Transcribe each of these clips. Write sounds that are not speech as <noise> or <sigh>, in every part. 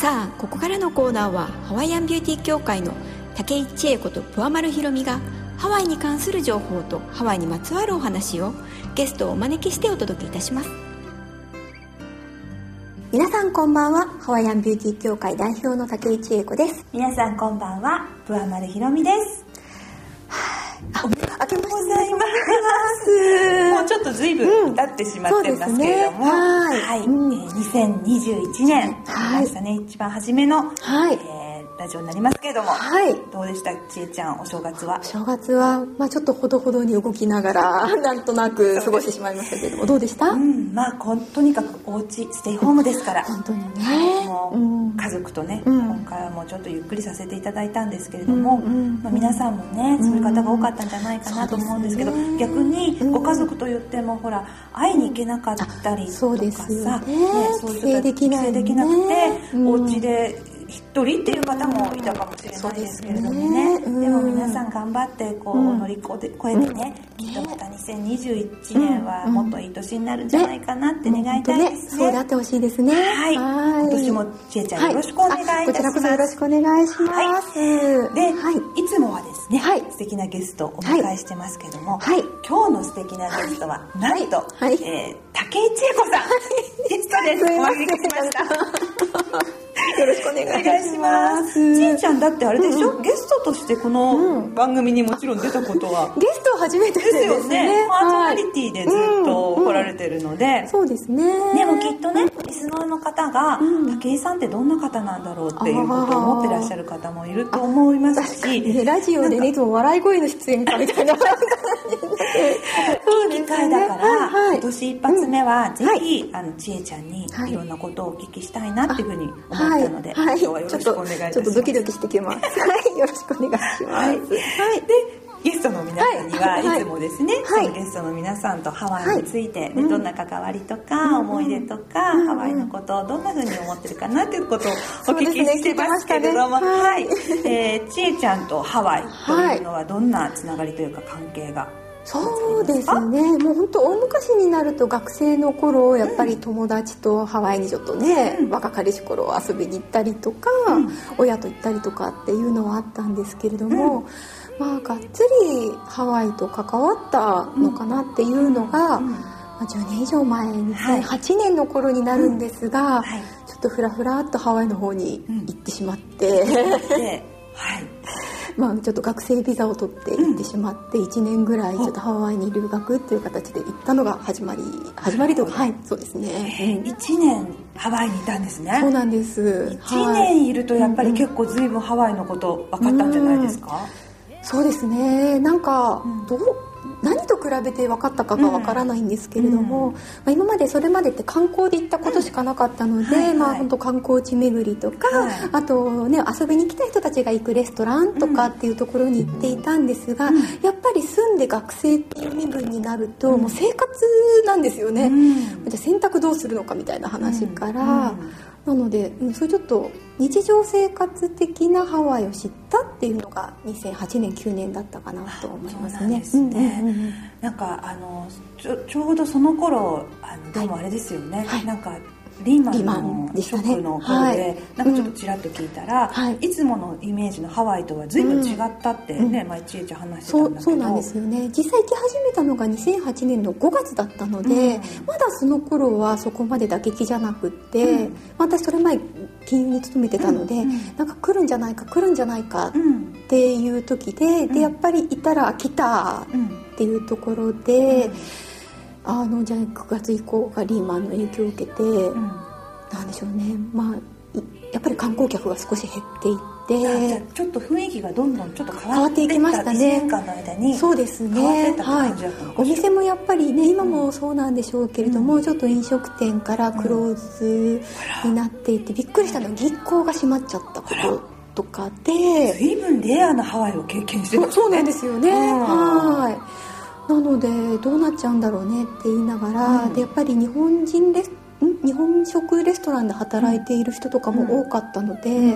さあここからのコーナーはハワイアンビューティー協会の竹井千恵子とプアマルひろみがハワイに関する情報とハワイにまつわるお話をゲストをお招きしてお届けいたします。皆さんこんばんはハワイアンビューティー協会代表の竹井千恵子です。皆さんこんばんはプアマルひろみですっと随分経ってしまってますけれども、うんね。はい。はい、うんえー2021年。はい。ましたね、一番初めの、はい。えーラジオになりますけれども、はい。どうでした？ちえちゃんお正月は？正月は、まあ、ちょっとほどほどに動きながら <laughs> なんとなく過ごしてしまいましたけれどもどうでした、うんまあとにかくお家ステイホームですから。本当にね。もう、うん。家族とね、うん。今回はもうちょっとゆっくりさせていただいたんですけれども、うんうん。まあ、皆さんもねそういう方が多かったんじゃないかなと思うんですけど、ね。逆にうん。ご家族と言ってもほら会いに行けなかったりとかさ、そうですよね。そういう人帰省できない帰省できなくて、うんお家で一人っていう方もいたかもしれないですけれどもね,、そうん。でも皆さん頑張ってこう、うん乗り越えてね、きっとまた2021年はもっといい年になるんじゃないかなって願いたいですね。そうであってほしいですね。はい。今年もちえちゃんよろしくお願いいたします。はあこちらこそよろしくお願いします、で、はい。い、つもはですね、はい。素敵なゲストをお迎えしてますけども、はい。今日の素敵なゲストは、なんと、はい。えー竹井千恵子さん、ゲストです。お招きしました。願いします。ちえちゃんだってあれでしょ、ゲストとしてこの番組にもちろん出たことは、ゲストは初めてですよね。ね。パーソナはいリティでずっと来られてるので、そうですね。でもきっとねリスナーの方が、うん。武井さんってどんな方なんだろうっていうことを思ってらっしゃる方もいると思いますし。ねラジオでねいつも笑い声の出演かみたいな。感じになっていい機会だから、今年一発目は、ん。ぜひ、あのちえちゃんにはい。いろんなことをお聞きしたいなっていうふうに思ったので、はい、今日はよろしくお願いいたします。ちょっとドキドキしてきます。はい、よろしくお願いします。はい。はい。でゲストの皆さんには、はい。つもですね、はい。ゲストの皆さんとハワイについて、うんどんな関わりとか、思い出とか、うん。ハワイのことをどんな風に思ってるかなっていうことをお聞きしてますけれども、はい、えー、ちえちゃんとハワイというのはどんなつながりというか関係がそうですね。もう本当大昔になると学生の頃やっぱり友達とハワイにちょっとね、うん。若かりし頃遊びに行ったりとか、うん。親と行ったりとかっていうのはあったんですけれども、まあがっつりハワイと関わったのかなっていうのが、うんまあ、10年以上前はい。2008年の頃になるんですが、はい。ちょっとふらふらっとハワイの方に行ってしまって、で、はい、<laughs> まあちょっと学生ビザを取って行ってしまって1年ぐらいちょっとハワイに留学っていう形で行ったのが始まり始まりというかはい。そうですね、うん1年ハワイにいたんですね。そうなんです。1はい。年いるとやっぱり結構随分ハワイのこと分かったんじゃないですか、そうですね。なんかうん。どう何と比べて分かったかが分からないんですけれども、うんまあ、今までそれまでって観光で行ったことしかなかったので、はいはい。まあ本当観光地巡りとか、はい。あとね遊びに来た人たちが行くレストランとかっていうところに行っていたんですが、やっぱり住んで学生っていう身分になると、もう生活なんですよね、うん。じゃあ洗濯どうするのかみたいな話から、うんなので、うん、それちょっと日常生活的なハワイを知ったっていうのが2008年9年だったかなと思いますね。そうなんですね。うんうんうん。なんかあのちょちょうどその頃あのでもあれですよね、はい。なんかリーマンのショックの頃で、はい。なんかちょっとちらっと聞いたら、はい。い、つものイメージのハワイとは随分違ったってね、前ちえちゃん話してたんだけど。そうそうなんですよね。実際行き始めたのが2008年の5月だったので、うん。まだその頃はそこまで打撃じゃなくって、うん。まあ私それ前金融に勤めてたので、うん。うん。なんか来るんじゃないか来るんじゃないかっうんていう時で、うん。でやっぱりいたら来たうんっていうところで、あのじゃあ9月以降がリーマンの影響を受けて、うんなんでしょうね。まあいやっぱり観光客が少し減っていってちょっと雰囲気がどんどんちょっと変変わっていきましたね。1年間の間にそうですね。はい。お店もやっぱりね今もそうなんでしょうけれども、うん。ちょっと飲食店からクローズになっていてびっくりしたのは銀行が閉まっちゃったこととかで随分レアなハワイを経験してますねそうなんですよね、うん。はいなのでどうなっちゃうんだろうねって言いながら、うん。でやっぱり日本人レスん？日本食レストランで働いている人とかも多かったので、うん。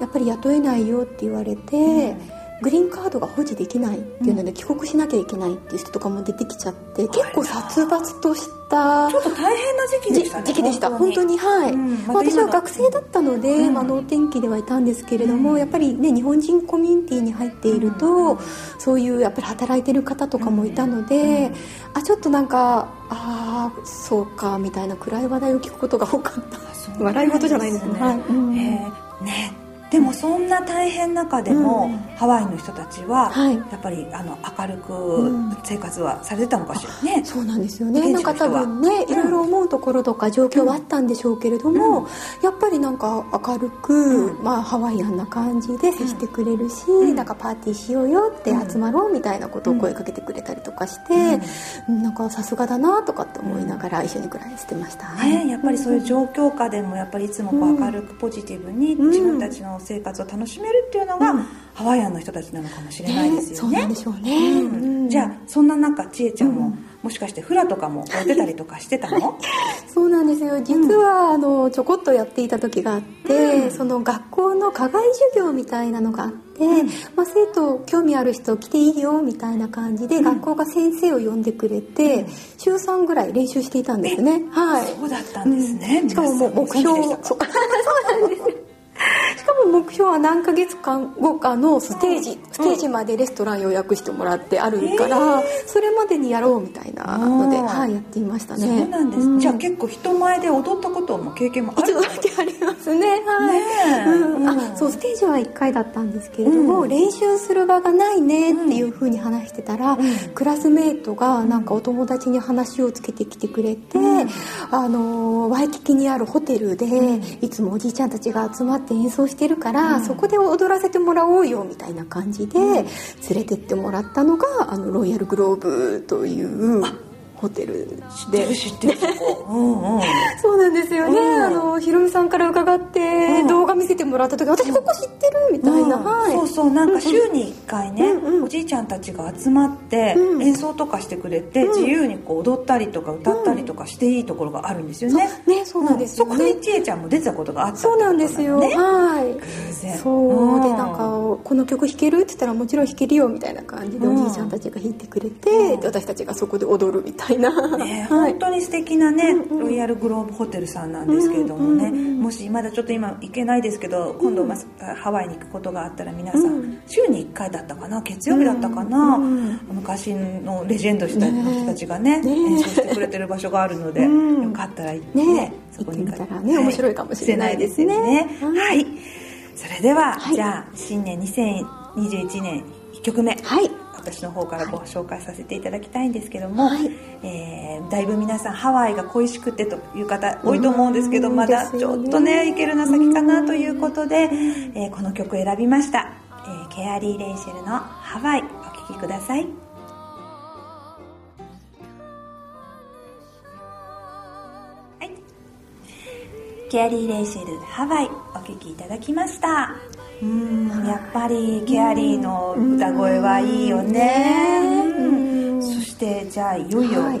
やっぱり雇えないよって言われて、うんグリーンカードが保持できないっていうので帰国しなきゃいけないっていう人とかも出てきちゃって結構殺伐としたちょっと大変な時期でしたね。時期でした。本当に。はい、うん。また私は学生だったので、うん。まあ、能天気ではいたんですけれども、やっぱりね日本人コミュニティに入っていると、そういうやっぱり働いてる方とかもいたので、あちょっとなんかああそうかみたいな暗い話題を聞くことが多かった。笑い事じゃないですね。はい。ねでもそんな大変な中でも、うん。ハワイの人たちは、はい。やっぱりあの明るうくん。生活はされてたのかしらね、そうなんですよね。現なんか多分ねいろいろ思うところとか状況はあったんでしょうけれども、やっぱりなんか明るく、うん。まあ、ハワイアンな感じで接してくれるし、ん。なんかパーティーしようよって集まろうみたいなことを声かけてくれたりとかして、うん。なんかさすがだなとかって思いながら一緒に暮らしてましたね、やっぱりそういう状況下でもやっぱりいつもこう明るくポジティブにうん自分たちの生活を楽しめるっていうのが、うん。ハワイアンの人たちなのかもしれないですよね。そうなんでしょうね、うん。うん。じゃあそんな中千恵ちゃんも、うん。もしかしてフラとかも <laughs> 出たりとかしてたの？<laughs> そうなんですよ。実は、あのちょこっとやっていた時があって、その学校の課外授業みたいなのがあって、まあ、生徒興味ある人来ていいよみたいな感じで、学校が先生を呼んでくれて、週3ぐらい練習していたんですね。はい。そうだったんですね、うん。しかももう目標そうなんですよ <laughs> しかも目標は何ヶ月間後かのステージ、ステージまでレストラン予約してもらってあるから、それまでにやろうみたいなので、うん。はい、やっていましたね。そうなんです、うん。じゃあ結構人前で踊ったことも経験もある一度だけありますね。はいあそうステージは1回だったんですけれども、うん。練習する場がないねっていうふうに話してたら、ん。クラスメートがなんかお友達に話をつけてきてくれて、あのワイキキにあるホテルで、いつもおじいちゃんたちが集まって演奏してるから、そこで踊らせてもらおうよみたいな感じで、連れてってもらったのがあのロイヤルグローブというホテルで。知ってるそこ。<laughs> うんうん。そうなんですよね、うん。あのひろみさんから伺って、うん。動画見せてもらった時私ここ知ってるみたいな、うん。はい。そうそうなんか週に1回ね、うんうん。おじいちゃんたちが集まってうん。演奏とかしてくれて、うん。自由にこう踊ったりとか歌ったりとかしていいところがあるんですよね、ねそうなんですよね。そこに千恵ちゃんも出てたことがあったってそうなんですよ、ねはい。偶然。そう。でん。なんか「この曲弾ける?」って言ったら「もちろん弾けるよ」みたいな感じでうん。おじいちゃんたちが弾いてくれて、私たちがそこで踊るみたいな、ね、はい。本当に素敵なね、うんうん。ロイヤルグローブホテルさんなんですけれどもね、うんうんうんもしまだちょっと今行けないですけど今度まハワイに行くことがあったら皆さん、うん。週に1回だったかな？月曜日だったかな、うん昔のレジェンドした人たちがねね。演奏してくれてる場所があるので、うん。よかったら行って、ねそこに行ったらね面白いかもしれないですね。はい。はい。それでは、はい。じゃあ新年2021年1曲目。はい私の方からご紹介させていただきたいんですけども、はい。えーだいぶ皆さんハワイが恋しくてという方多いと思うんですけど、うんまだちょっとね行けるの先かなということで、えーこの曲選びました、えーケアリー・レイシェルの「ハワイ」お聴きください。はい。ケアリー・レイシェル「ハワイ」お聴きいただきましたうん。やっぱりケアリーの歌声はいいよね。うん。うんそしてじゃあいよいよ、はい。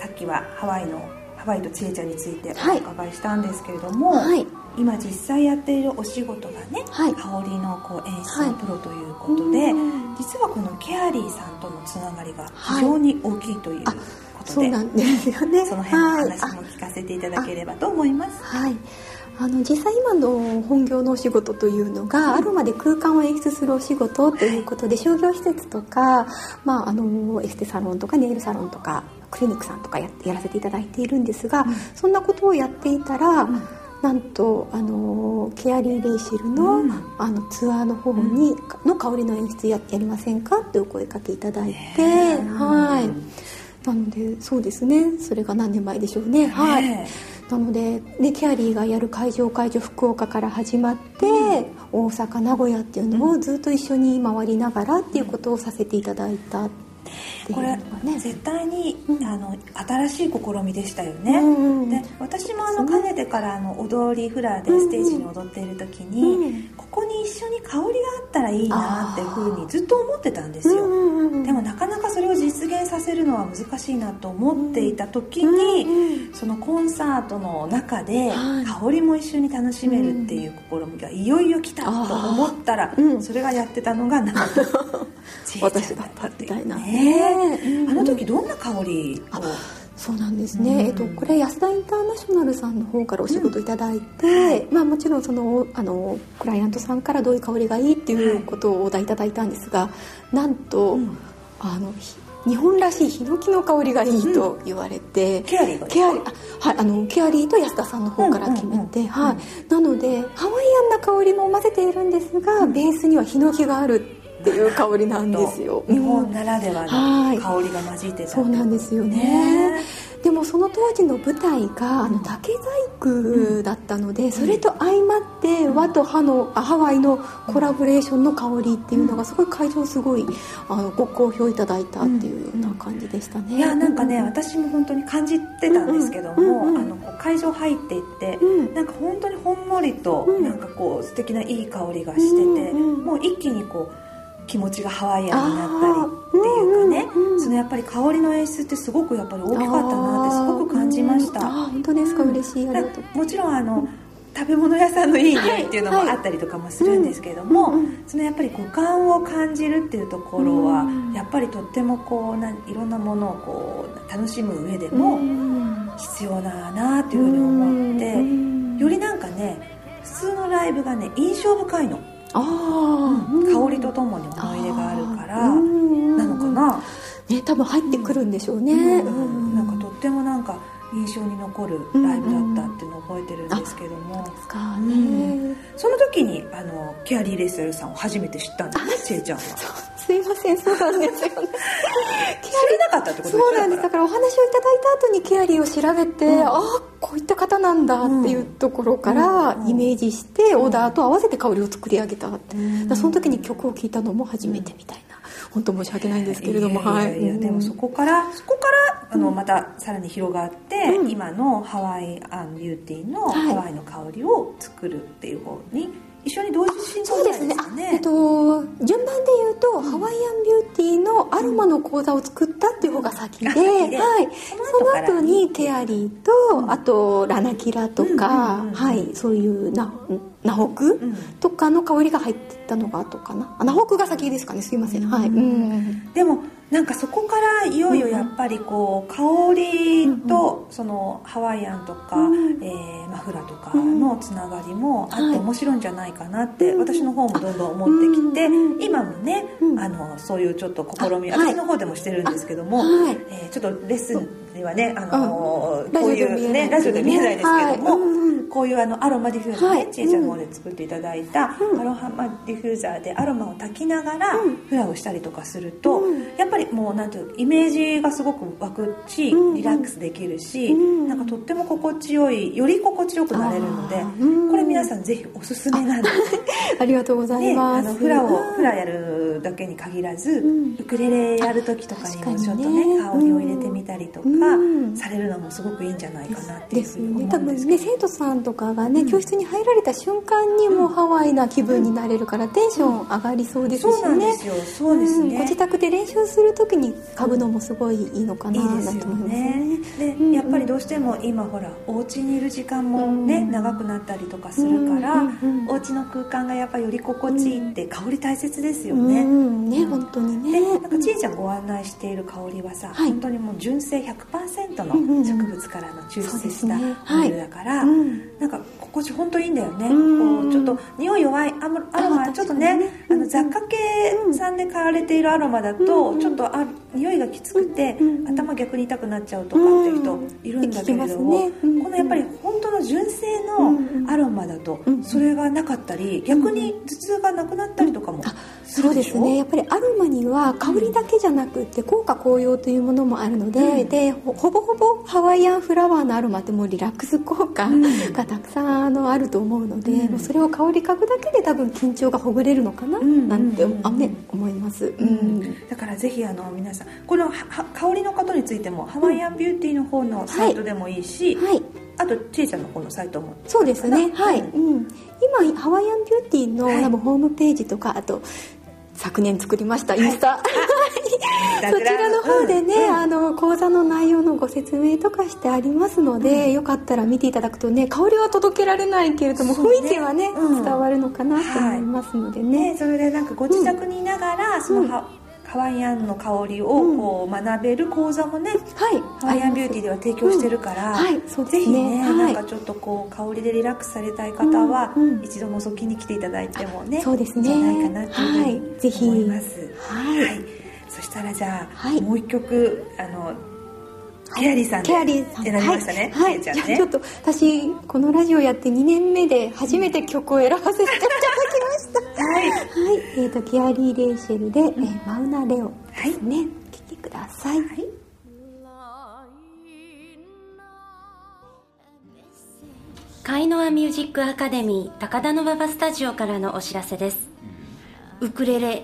さっきはハワイのハワイと千恵ちゃんについておはい。伺いしたんですけれども、はい。今実際やっているお仕事がね、はい。香りのこう演はい。出のプロということで、うん。実はこのケアリーさんとのつながりが非常に大きいというこあとで、そうなんですよね。その辺のはい話も聞かせていただければと思います。はいあの実際今の本業のお仕事というのが、アロマで空間を演出するお仕事ということで、商業施設とか、まあ、あのエステサロンとかネイルサロンとかクリニックさんとかややらせていただいているんですが、そんなことをやっていたら、なんとあのケアリー・レイシェルの,、うん。あのツアーの方に、の香りの演出ややりませんか？ってお声かけいただいて、はい。なのでそうですね。それが何年前でしょうね。はい。ねなので、ね、キャリーがやる会場会場福岡から始まって、大阪名古屋っていうのをずっと一緒に回りながらっていうことをさせていただいたこれね絶対に、うん。あの新しい試みでしたよね、うんうんで私もあのかねててからあの踊りフラでステージに踊っている時に、うんうん。ここに一緒に香りがあったらいいなっていうふうにずっと思ってたんですよ、でもなかなか現させるのは難しいなと思っていた時に、うんそのコンサートの中ではい。香りも一緒に楽しめるっていう試みがいよいよ来たと思ったら、うん。それがやってたのがなんとちいちゃん私だったみたいなね。うんあの時どんな香りを？そうなんですね、うん。えっと、これ安田インターナショナルさんの方からお仕事いただいて、まあ、もちろんそのあのクライアントさんからどういう香りがいいっていうことをお題いただいたんですがなんと、うん。あのひ日本らしいヒノキの香りがいいと言われて、ケアリーが。ケアリーあはいあのケアリーと安田さんの方から決めて、うんうん。うんはい、なのでハワイアンな香りも混ぜているんですが、ベースにはヒノキがあるっていう香りなんですよ。日本うんならでははい。の香りが混じってた。そうなんですよね。ね。でもその当時の舞台があの竹細工だったので、それと相まって和とハのあハワイのコラボレーションの香りっていうのがすごい会場すごいあのご好評いただいたっていうような感じでしたね。いやなんかね私も本当に感じてたんですけども、うんうんうん。あの会場入っていって、うん。なんか本当にほんのりと、うん。なんかこう素敵ないい香りがしてて、うんうん。もう一気にこう気持ちがハワイアンになったりっていうかね、うんうんそのやっぱり香りの演出ってすごくやっぱり大きかったなってすごく感じました。あー本当ですか、嬉しいもちろんあの食べ物屋さんのいい匂いっていうのもはい。あったりとかもするんですけれども、うんうんうん。そのやっぱり五感を感じるっていうところはうんやっぱりとってもこうないろんなものをこう楽しむ上でもうん必要だなっていうふうに思ってうん。よりなんかね普通のライブがね印象深いの、香りとともに思い出があるからうん。なのかな、ね多分入ってくるんでしょうね、うん。なんかとってもなんか印象に残るライブだったっていうのを覚えてるんですけども、ですか。うね、その時にあのケアリー・レイセルさんを初めて知ったんですねちえちゃんは。すいませんそうなんですよね。<laughs> 知らなかったってことですそうなんです。だからお話をいただいた後にケアリーを調べて、うん。ああこういった方なんだっていうところからうん。イメージしてオーダーと合わせて香りを作り上げたって、その時に曲を聴いたのも初めてみたいな。本当申し訳ないんですけれどもいやいやいやはい。でもそこからそこからあのまたさらに広がって、うん。今のハワイアンビューティーのはい。ハワイの香りを作るっていう方に一緒に同時進行そうですね。あえっと順番で言うと、ハワイアンビューティーのアロマの講座を作ったっていう方が先で,、あ先で。はい、その後にケアリーと、あとラナキラとか、うんうんうんうん。はい、そういうナナホク、ん。とかの香りが入ってたのが後かな？あナホクが先ですかね。すいません、はい、うん、でもなんかそこからいよいよやっぱりこう香りとそのハワイアンとか、うんえーマフラとかのつながりもあっはい。て面白いんじゃないかなって私の方もどんどん思ってきてうん今もねうん。あのそういうちょっと試み私の方でもしてるんですけども、はい。えーちょっとレッスンにはねあのうん。こういうねラジオで見えないですけども、はい。うんうん。こういうあのアロマディフューザーね、はい。ちえちゃんの方で作っていただいた、うん。アロハマディフューザーでアロマを炊きながらうん。フラをしたりとかすると、うん。やっぱりもうなんていうイメージがすごく湧くし、うんリラックスできるし、うんなんかとっても心地よいより心地よくなれるので、これ皆さんぜひおすすめなんです。<laughs> ありがとうございね、あます、のフラをうん。フラやるだけに限らず、ん。ウクレレやる時とかにもちょっとね香りを入れてみたりとか、うん。されるのもすごくいいんじゃないかなっていうふうに思うんですけど。ね。生徒さんとかがね、教室に入られた瞬間にもうハワイな気分になれるからテンション上がりそうですしね、そうなんですよ。そうですね、ん。ご自宅で練習する時に嗅ぐのもすごいいいのかなと思います。ね。で、うんやっぱりどうしても今ほらお家にいる時間もね、うん。長くなったりとかするから、うんうんうんお家の空間がやっぱりより心地いいって、香り大切ですようね、ん。ね本当にね。でなんかちいちゃんご案内している香りはさ、はい。本当にもう純正100%うんうんうん。の植物からの抽出したオイルだから、うん。なんか心地本当いいんだよね、うん。こうちょっと匂い弱いアロマあちょっとねあの雑貨系さんで買われているアロマだと、うんちょっとあ匂いがきつくて、うん頭逆に痛くなっちゃうとかっていう人いるんだけれども、ね。うんこのやっぱり本当の純正うんのアロマだとうんそれがなかったり逆に頭痛がなくなったりとかもあそうですね。やっぱりアロマには香りだけじゃなくって効果効用というものもあるので,、うん。でほほぼほぼハワイアンフラワーのアロマってもうリラックス効果うん。がたくさんあのあると思うので、うん。もうそれを香り嗅ぐだけで多分緊張がほぐれるのかな、んなんて、うん。あね、思います、ううん。ん、だからぜひあの皆さんこのはは香りのことについてもハワイアンビューティーの方のサイトでもいいし、はい。あとちいちゃんの方のサイトも。そうですね。はい、ううん、今ハワイアンビューティーの、はい。多分ホームページとかあと昨年作りましたインスタ、そちらの方でね、うん。うんあの講座の内容のご説明とかしてありますので、よかったら見ていただくとね香りは届けられないけれども、ね。雰囲気はね、うん。伝わるのかなと思いますのでね、ね、それでなんかご自宅にいながら、そのハハワイアンの香りをこう学べる講座もね、はい。ハワイアンビューティーでは提供してるから、うんはい。ぜひね、はい。なんかちょっとこう香りでリラックスされたい方は、一度覗きに来ていただいてもねそうですね。じゃないかなというふうに思います、はい。そしたらじゃあ、はい。もう一曲あのケアリーさんでケアリーさん。選びましたね、はい、はい。ね。じゃあちょっと私このラジオやって2年目で初めて曲を選ばせていただきました。はい。はい、えー、とキアリー・レイシェルで、えーマウナ・レオですね、お聴きください、はい。カイノアミュージックアカデミー高田馬場スタジオからのお知らせです。ウクレレ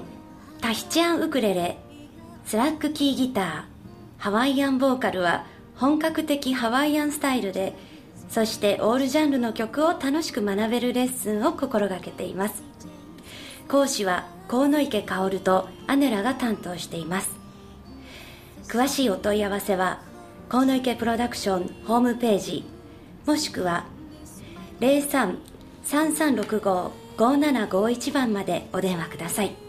タヒチアンウクレレスラックキーギターハワイアンボーカルは本格的ハワイアンスタイルでそしてオールジャンルの曲を楽しく学べるレッスンを心がけています。講師は河野池薫とアネラが担当しています。詳しいお問い合わせは河野池プロダクションホームページもしくは03-3365-5751番までお電話ください。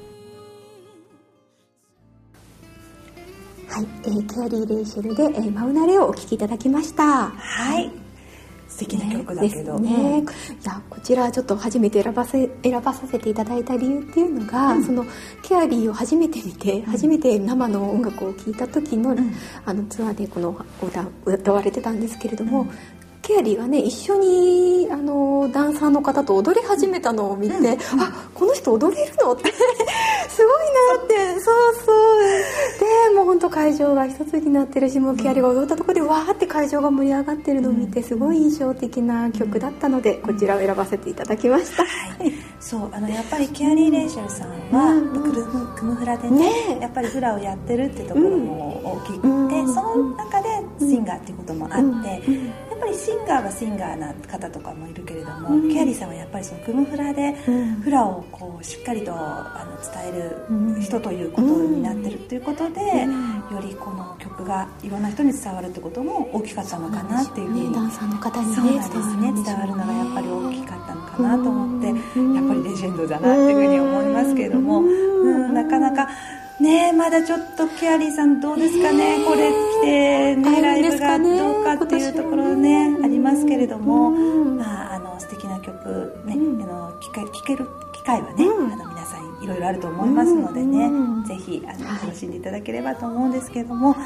はいえーキアリー・レイシェルで、えーマウナ・レオをお聴きいただきました。はい。素敵な曲だけど、ですね、いやこちらちょっと初めて選ばせ選ばさせていただいた理由っていうのが、そのケアリーを初めて見て、初めて生の音楽を聴いた時の,、あのツアーでこの歌歌われてたんですけれども、ケアリーがね一緒にあのダンサーの方と踊り始めたのを見て、あこの人踊れるの？ってすごいなってそうそう。でもう本当会場が一つになってるしもうケアリーが踊ったところでわーって会場が盛り上がってるのを見てすごい印象的な曲だったのでこちらを選ばせていただきました。はい、そうあのやっぱりケアリー・レイシェルさんは、うんクルムクムフラでねねやっぱりフラをやってるってところも大きくて、うんその中でシンガーっていうこともあって、シンガーはシンガーな方とかもいるけれども、うん。ケアリーさんはやっぱりそのクムフラでうん。フラをこうしっかりとあの伝えうんる人ということになってるっていうことで、うん。よりこの曲がいろんな人に伝わるってことも大きかったのかなっていう。ふうにね。ダンサーの方にねそうなんですね。伝わるのがやっぱり大きかったのかなと思って、うんやっぱりレジェンドだなっていうふうに思いますけれども、うん。うんなかなかねまだちょっとケアリーさんどうですかね、これ来て、ね、あライブがどうかっていうところねね。ありますけれども、うん。まあ、あの素敵な曲ね、うん。あの聞け聞ける機会はね、うんあのいろいろあると思いますのでね、うんぜひあのはい。楽しんでいただければと思うんですけれども、さ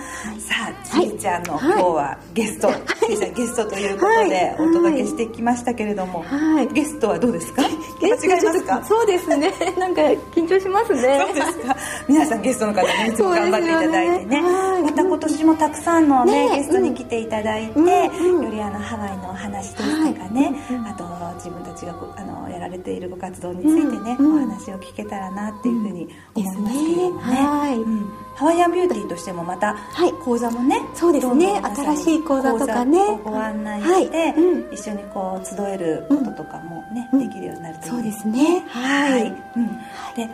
あちえちゃんの今はい。日はゲスト、ちえちゃんゲストということでお届けしてきましたけれども、はい。ゲストはどうですか？間違いますか？そうですね。<laughs> なんか緊張しますね。そうですか？皆さんゲストの方ねいつも頑張っていただいてね。ねはい。また今年もたくさんのねね。ゲストに来ていただいて、うん。うん。よりあのハワイのお話ですとかね、あと自分たちがこあのやられているご活動についてね、うん。うん。お話を聞けたらなっていうふうに思いますけれどもね,、ですね。はい。うん。ハワイアンビューティーとしてもまたはい。講座もね、そうですね。新しい講座とかね。ご案内して、はい。うん。一緒にこう集えることとかもね、うん。できるようになるといいそうですね。はい。うん、で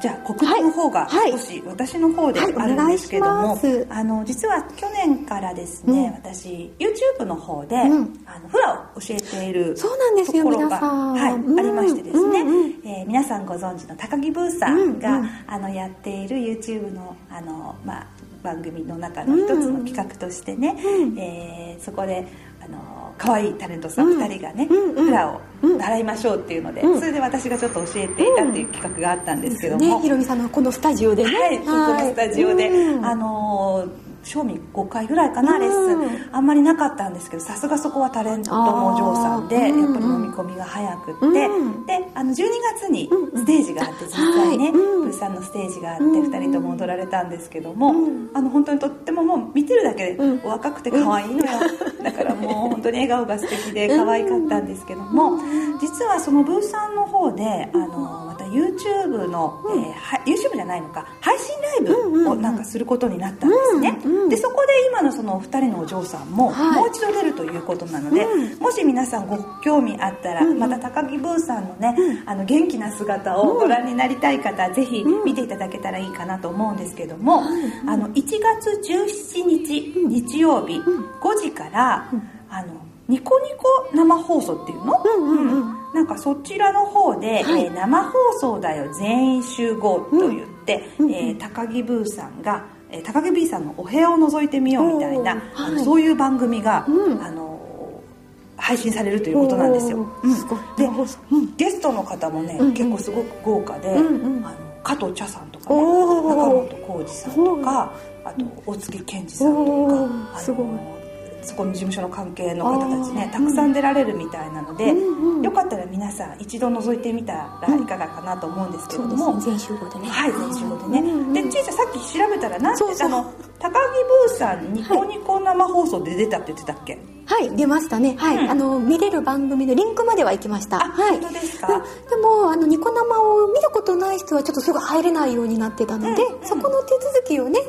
じゃあ告知の方がはい。少し私の方ではい。あるんですけども、お願いします。あの実は去年からですね、うん。私 YouTube の方で、うん。あのフラを教えているそうなんですよところがはいうん。ありましてですね、うんうん。えー皆さんご存知の高木ブーさんが、うんうん。あのやっている YouTube のあの、まあ、番組の中の一つの企画としてね、うん。えーそこであの可愛いタレントさんうん。2人がね、フラを習いましょうっていうので、うん。それで私がちょっと教えていたっていう企画があったんですけども、ねひろみさんのこのスタジオでねはい、ここのスタジオで、うん。あのー賞味5回ぐらいかなレッスン、うんあんまりなかったんですけどさすがそこはタレントもお嬢さんで、やっぱり飲み込みが早くって、うん。であの12月にうん。ステージがあって実際ね、プーさんのステージがあってうん。2人とも踊られたんですけども、うん。あの本当にとってももう見てるだけでうん。お若くて可愛いのよ、<laughs> だからもう本当に笑顔が素敵で可愛かったんですけども、実はそのブーさんの方であの YouTube の、えーは YouTube じゃないのか配信ライブをなんかすることになったんですね、うんうんでそこで今のそのお二人のお嬢さんもはい。もう一度出るということなので、もし皆さんご興味あったら、また高木ブーさんのね、あの元気な姿をご覧になりたい方、ぜひ見ていただけたらいいかなと思うんですけども、あの1月17日日曜日5時から、あのニコニコ生放送っていうの、うんうんうん。うんなんかそちらの方で、はい。えー生放送だよ全員集合と言って、えー高木ブーさんが、えー高木 B さんのお部屋を覗いてみようみたいな、おー。あのはいそういう番組が、うん。あの配信されるということなんですよ。うん。すでうん。ゲストの方もね、うんうん。結構すごく豪華で、うんうん。あの加藤茶さんとか、ね、中本浩二さんとかあと大月健二さんとおかすごい。のそこの事務所の関係の方たちねたくさん出られるみたいなので、うんうん。よかったら皆さん一度覗いてみたらいかがかなと思うんですけれども、そうですね。全集合でね。はい全集合でね、うんうんでちいちゃんさっき調べたらなんてあの高木ブーさんニコニコ生放送で出たって言ってたっけ、はい。出ましたね。はい、うん。あの見れる番組のリンクまでは行きました。あはい。本当ですか？うん。でもあのニコ生を見たことない人はちょっとすぐ入れないようになってたので、うんうんそこの手続きをね、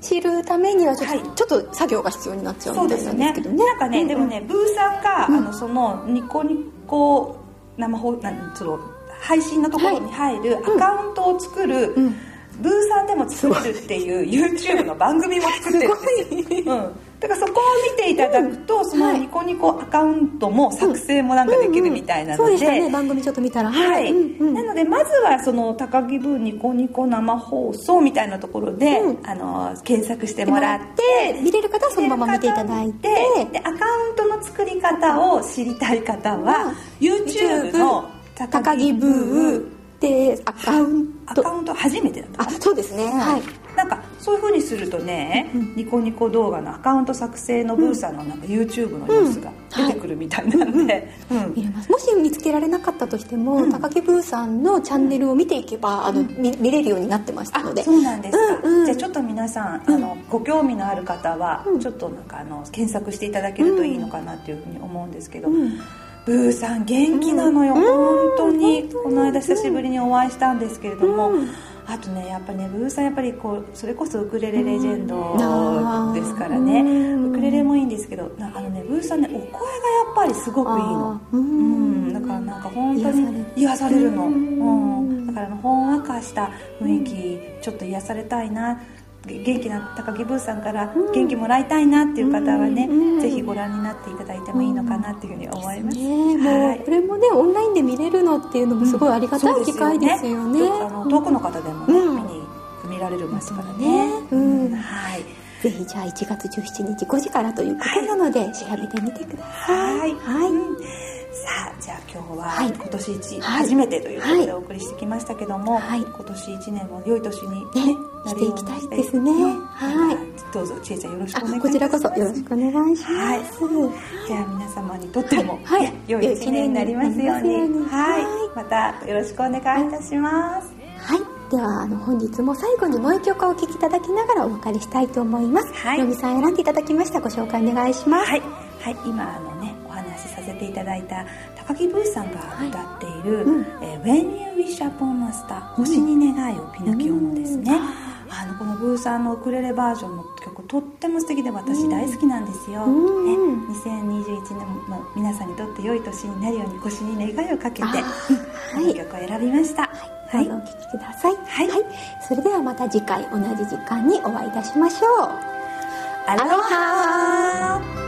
知るためにはちょっと,、はい。ちょっと作業が必要になっちゃそううみたいですよねですけどね。なんかね、うんでもねブーさんが、あのそのニコニコ生放なんその配信のところに入るアカウントを作る、うん。ブーさんでも作れるっていう YouTube の番組も作ってるんですよ、<laughs> うん、だからそこを見ていただくと、そのはい。ニコニコアカウントも作成もなんかできるみたいなので、そうでしたね番組ちょっと見たらはい、うんうん。なのでまずはその高木ブーニコニコ生放送みたいなところで、うん。あの検索してもらって見れる方はそのまま見ていただいてでアカウントの作り方を知りたい方は、YouTube の高木ブーでアカウント。アカウント初めてだった。あそうですね。はい。なんかそういう風にするとね、ニコニコ動画のアカウント作成のブーさんのなんか YouTube の様子が出てくるみたいなんで、うん。見れますもし見つけられなかったとしても、高木ブーさんのチャンネルを見ていけばあの、見見れるようになってましたので。そうなんですか、うんうん。じゃあちょっと皆さんあのご興味のある方はちょっとなんかあの検索していただけるといいのかなっていうふうに思うんですけど、ブーさん元気なのよ、本当に。この間久しぶりにお会いしたんですけれども、あとねやっぱねブーさんやっぱりこうそれこそウクレレレジェンドですからね、ウクレレもいいんですけどなあのねブーさんねお声がやっぱりすごくいいの。うん。うん。だからなんか本当に癒されるの、うん、だからほんわかした雰囲気ちょっと癒されたいな元気な高木ブーさんから元気もらいたいなっていう方はね、ぜひご覧になっていただいてもいいのかなっていうふうに思います、ね。もうこれもねオンラインで見れるのっていうのもすごいありがたい機会ですよね,、あの遠くの方でもね、うん。見に見られますからね。ねうん。はい。ぜひじゃあ1月17日5時からということなので、調べてみてください。はい、はい。うん。さあじゃあ今日ははい。今年一、はい。初めてということはい。でお送りしてきましたけども、はい。今年一年も良い年に、ね。なるようにしていきたいですね。はい。どうぞちえちゃんよろしくおあ願いします。こちらこそよろしくお願いします、はいじゃあ皆様にとっても、はい。ね良い一年になりますように。はい。はい。またよろしくお願いいたします。はい、ではあの本日も最後にもう一曲お聴きいただきながらお別れしたいと思います。はい。のみさん選んでいただきましたご紹介お願いします。はい、はい、今あのねお話しさせていただいた高木ブーさんが歌っている「うん。えー When You Wish Upon a Star 星に願いをピノキオのですね、あのこのブーさんのウクレレバージョンの曲とっても素敵で私大好きなんですよ、うん。ね、2021年も皆さんにとって良い年になるように星に願いをかけて、あうんこの曲を選びました。はい、どうぞお聴きください。はい。それではまた次回同じ時間にお会いいたしましょう。アロハ